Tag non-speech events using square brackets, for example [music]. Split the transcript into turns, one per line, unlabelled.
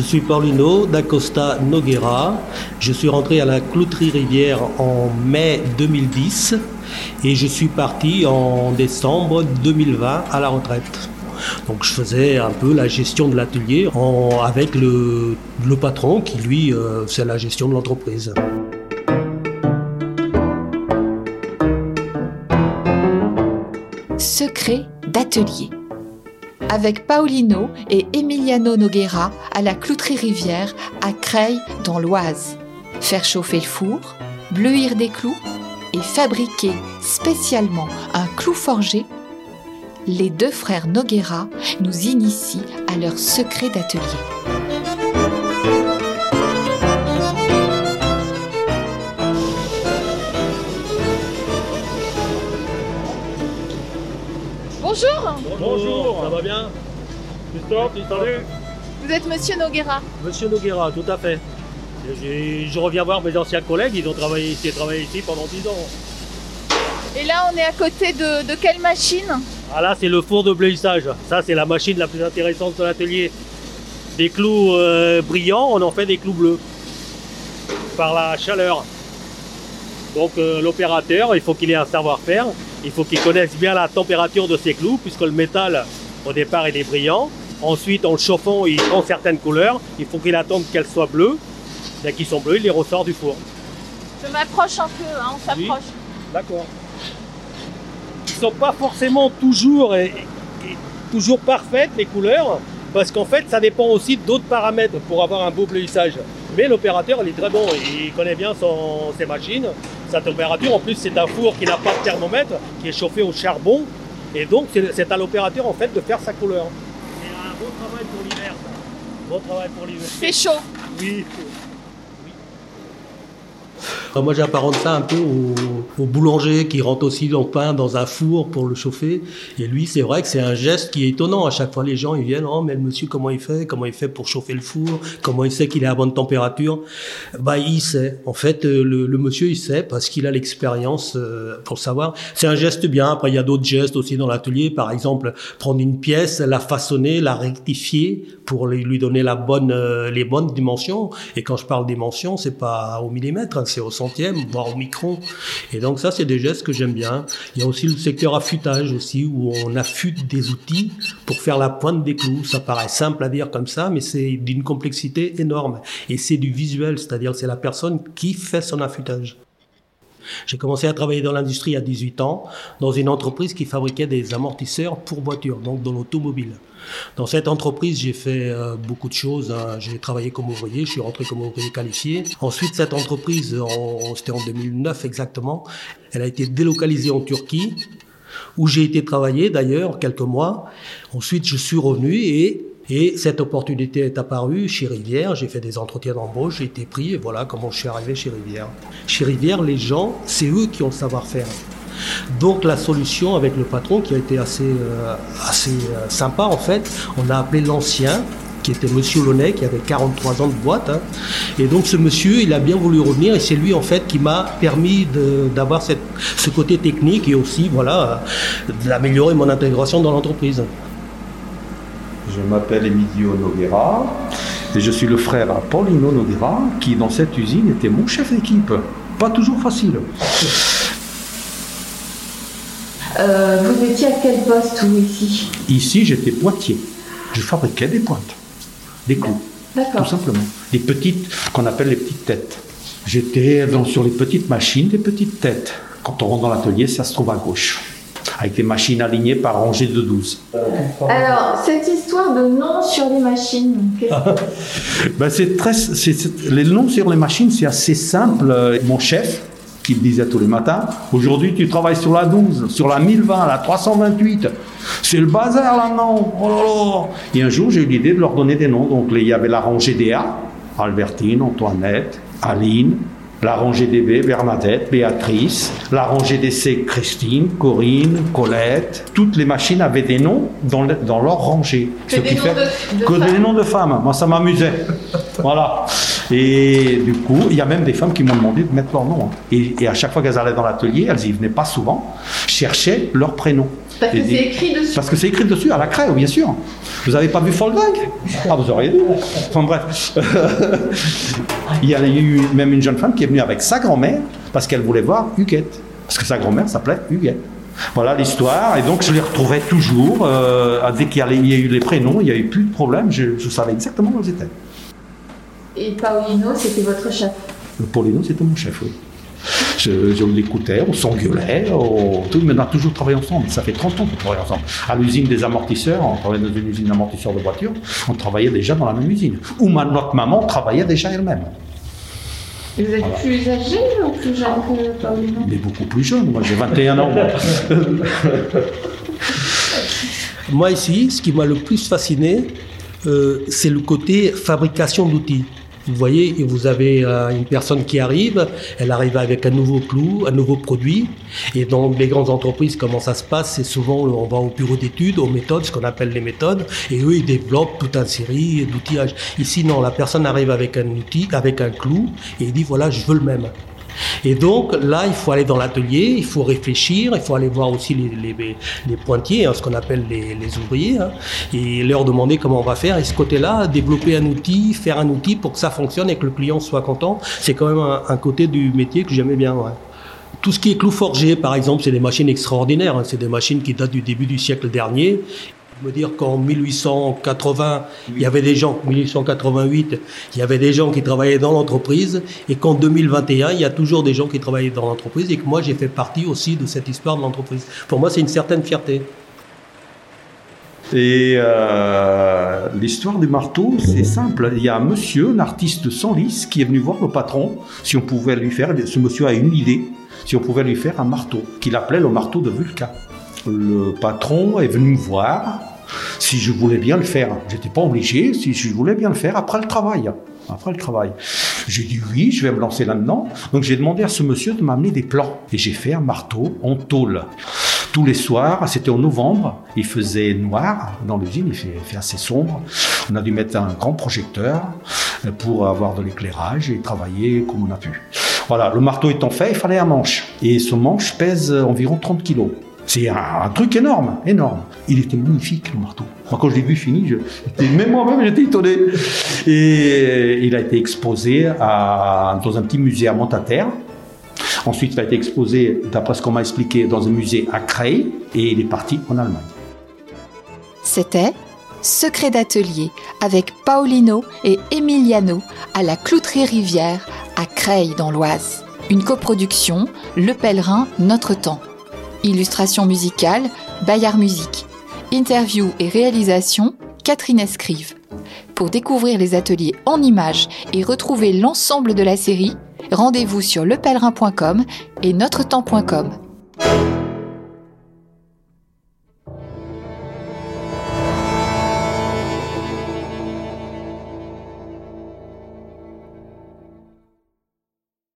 Je suis Paulino d'Acosta Noguera. Je suis rentré à la Clouterie Rivière en mai 2010 et je suis parti en décembre 2020 à la retraite. Donc je faisais un peu la gestion de l'atelier avec le, patron qui lui euh, c'est la gestion de l'entreprise.
Secret d'atelier avec Paolino et Emiliano Noguera à la Clouterie Rivière à Creil dans l'Oise. Faire chauffer le four, bleuir des clous et fabriquer spécialement un clou forgé, les deux frères Noguera nous initient à leur secret d'atelier.
Bonjour
Bonjour, ça va bien
Christophe, salut Vous êtes Monsieur Noguera
Monsieur Noguera, tout à fait. Je reviens voir mes anciens collègues, ils ont travaillé ici, travaillé ici pendant 10 ans.
Et là, on est à côté de, quelle machine?
Ah là, c'est le four de bleuissage. Ça, c'est la machine la plus intéressante de l'atelier. Des clous euh, brillants, on en fait des clous bleus. Par la chaleur. Donc euh, l'opérateur, il faut qu'il ait un savoir-faire, il faut qu'il connaisse bien la température de ses clous, puisque le métal, au départ, il est brillant. Ensuite, en le chauffant, il prend certaines couleurs. Il faut qu'il attende qu'elles soient bleues. Dès qu'ils sont bleus, il les ressort du four.
Je m'approche un peu, hein, on s'approche.
D'accord. Ils ne sont pas forcément toujours, toujours parfaites, les couleurs, parce qu'en fait, ça dépend aussi d'autres paramètres pour avoir un beau bleuissage. Mais l'opérateur, il est très bon, il connaît bien son, ses machines, sa température. En plus, c'est un four qui n'a pas de thermomètre, qui est chauffé au charbon. Et donc, c'est à l'opérateur, en fait, de faire sa couleur. C'est un beau travail pour l'hiver, Bon travail pour l'hiver.
C'est chaud.
Oui. Moi, j'apparente ça un peu au, boulanger qui rentre aussi le pain dans un four pour le chauffer. Et lui, c'est vrai que c'est un geste qui est étonnant. À chaque fois, les gens, ils viennent, oh, mais le monsieur, comment il fait? Comment il fait pour chauffer le four? Comment il sait qu'il est à bonne température? Bah, il sait. En fait, euh, le, monsieur, il sait parce qu'il a l'expérience euh, pour savoir. C'est un geste bien. Après, il y a d'autres gestes aussi dans l'atelier. Par exemple, prendre une pièce, la façonner, la rectifier pour lui donner la bonne, euh, les bonnes dimensions. Et quand je parle dimensions, c'est pas au millimètre, hein, c'est au voire au micron. Et donc ça, c'est des gestes que j'aime bien. Il y a aussi le secteur affûtage aussi, où on affûte des outils pour faire la pointe des clous. Ça paraît simple à dire comme ça, mais c'est d'une complexité énorme. Et c'est du visuel, c'est-à-dire c'est la personne qui fait son affûtage. J'ai commencé à travailler dans l'industrie à 18 ans, dans une entreprise qui fabriquait des amortisseurs pour voitures, donc dans l'automobile. Dans cette entreprise, j'ai fait euh, beaucoup de choses. Hein. J'ai travaillé comme ouvrier, je suis rentré comme ouvrier qualifié. Ensuite, cette entreprise, c'était en 2009 exactement, elle a été délocalisée en Turquie, où j'ai été travailler d'ailleurs quelques mois. Ensuite, je suis revenu et et cette opportunité est apparue chez Rivière. J'ai fait des entretiens d'embauche, j'ai été pris et voilà comment je suis arrivé chez Rivière. Chez Rivière, les gens, c'est eux qui ont le savoir-faire. Donc la solution avec le patron qui a été assez, euh, assez euh, sympa en fait, on a appelé l'ancien qui était Monsieur Launay, qui avait 43 ans de boîte. Hein. Et donc ce monsieur, il a bien voulu revenir et c'est lui en fait qui m'a permis d'avoir ce côté technique et aussi voilà d'améliorer mon intégration dans l'entreprise.
Je m'appelle Emilio Noguera et je suis le frère à Paulino Noguera qui dans cette usine était mon chef d'équipe. Pas toujours facile.
Euh, vous étiez à quel poste ou ici?
Ici, j'étais poitier. Je fabriquais des pointes, des clous, tout simplement. Des petites, qu'on appelle les petites têtes. J'étais sur les petites machines, des petites têtes. Quand on rentre dans l'atelier, ça se trouve à gauche avec des machines alignées par rangée de 12.
Alors, cette histoire de noms sur les machines, [laughs]
ben, c'est très, les noms sur les machines, c'est assez simple. Mon chef, qui me disait tous les matins, aujourd'hui tu travailles sur la 12, sur la 1020, la 328, c'est le bazar là, non oh là là. Et un jour, j'ai eu l'idée de leur donner des noms. Donc, il y avait la rangée DA, Albertine, Antoinette, Aline, la rangée B, Bernadette, Béatrice, la rangée C, Christine, Corinne, Colette. Toutes les machines avaient des noms dans, dans leur rangée.
Que ce qui fait que
des noms de femmes. Moi, ça m'amusait. [laughs] voilà. Et du coup, il y a même des femmes qui m'ont demandé de mettre leur nom. hein. Et, et à chaque fois qu'elles allaient dans l'atelier, elles y venaient pas souvent, cherchaient leur prénom.
Parce que c'est écrit dessus.
Parce que c'est écrit dessus à la craie, bien sûr. Vous avez pas vu Folgang Ah, vous auriez dû. Enfin bref. [laughs] il y a eu même une jeune femme qui est venue avec sa grand-mère parce qu'elle voulait voir Huguette. Parce que sa grand-mère s'appelait Huguette. Voilà l'histoire. Et donc je les retrouvais toujours. euh, dès qu'il y, a- il y a eu les prénoms, il n'y a eu plus de problème. Je, je savais exactement où ils étaient.
Et Paolino, c'était votre chef?
Paulino, c'était mon chef, oui. Je, je l'écoutais, on s'engueulait, on, tout, mais on a toujours travaillé ensemble. Ça fait 30 ans qu'on travaille ensemble. À l'usine des amortisseurs, on travaillait dans une usine d'amortisseurs de voitures, on travaillait déjà dans la même usine. Où ma- notre maman travaillait déjà elle-même.
Vous êtes plus âgé ou plus jeune que Paolino
Il est beaucoup plus jeune, moi j'ai 21 ans. moi.
Moi ici, ce qui m'a le plus fasciné, euh, c'est le côté fabrication d'outils. Vous voyez, vous avez euh, une personne qui arrive, elle arrive avec un nouveau clou, un nouveau produit. Et dans les grandes entreprises, comment ça se passe? C'est souvent, on va au bureau d'études, aux méthodes, ce qu'on appelle les méthodes, et eux, ils développent toute une série d'outillages. Ici, non, la personne arrive avec un outil, avec un clou, et il dit, voilà, je veux le même. Et donc là, il faut aller dans l'atelier, il faut réfléchir, il faut aller voir aussi les, pointiers, hein, ce qu'on appelle les, ouvriers, hein, et leur demander comment on va faire. Et ce côté-là, développer un outil, faire un outil pour que ça fonctionne et que le client soit content, c'est quand même un, côté du métier que j'aimais bien. Tout ce qui est clou forgé, par exemple, c'est des machines extraordinaires. hein. C'est des machines qui datent du début du siècle dernier. Me dire qu'en 1880, il y avait des gens, 1888, il y avait des gens qui travaillaient dans l'entreprise, et qu'en 2021, il y a toujours des gens qui travaillent dans l'entreprise, et que moi, j'ai fait partie aussi de cette histoire de l'entreprise. Pour moi, c'est une certaine fierté.
Et euh, l'histoire du marteau, c'est simple. Il y a un monsieur, un artiste sans lisse, qui est venu voir le patron si on pouvait lui faire. Ce monsieur a une idée, si on pouvait lui faire un marteau, qu'il appelait le marteau de Vulcain. Le patron est venu me voir si je voulais bien le faire. J'étais pas obligé, si je voulais bien le faire après le travail. Après le travail. J'ai dit oui, je vais me lancer là-dedans. Donc j'ai demandé à ce monsieur de m'amener des plans. Et j'ai fait un marteau en tôle. Tous les soirs, c'était en novembre, il faisait noir dans l'usine, il fait, assez sombre. On a dû mettre un grand projecteur pour avoir de l'éclairage et travailler comme on a pu. Voilà, le marteau étant fait, il fallait un manche. Et ce manche pèse environ 30 kilos. C'est un, truc énorme, énorme. Il était magnifique, le marteau. Quand je l'ai vu fini, même moi-même, j'étais étonné. Et il a été exposé dans un petit musée à Montataire. Ensuite, il a été exposé, d'après ce qu'on m'a expliqué, dans un musée à Creil. Et il est parti en Allemagne.
C'était Secret d'atelier avec Paolino et Emiliano à la Clouterie Rivière à Creil dans l'Oise. Une coproduction Le Pèlerin Notre Temps. Illustration musicale Bayard Musique. Interview et réalisation Catherine Escrive. Pour découvrir les ateliers en images et retrouver l'ensemble de la série, rendez-vous sur lepèlerin.com et notretemps.com.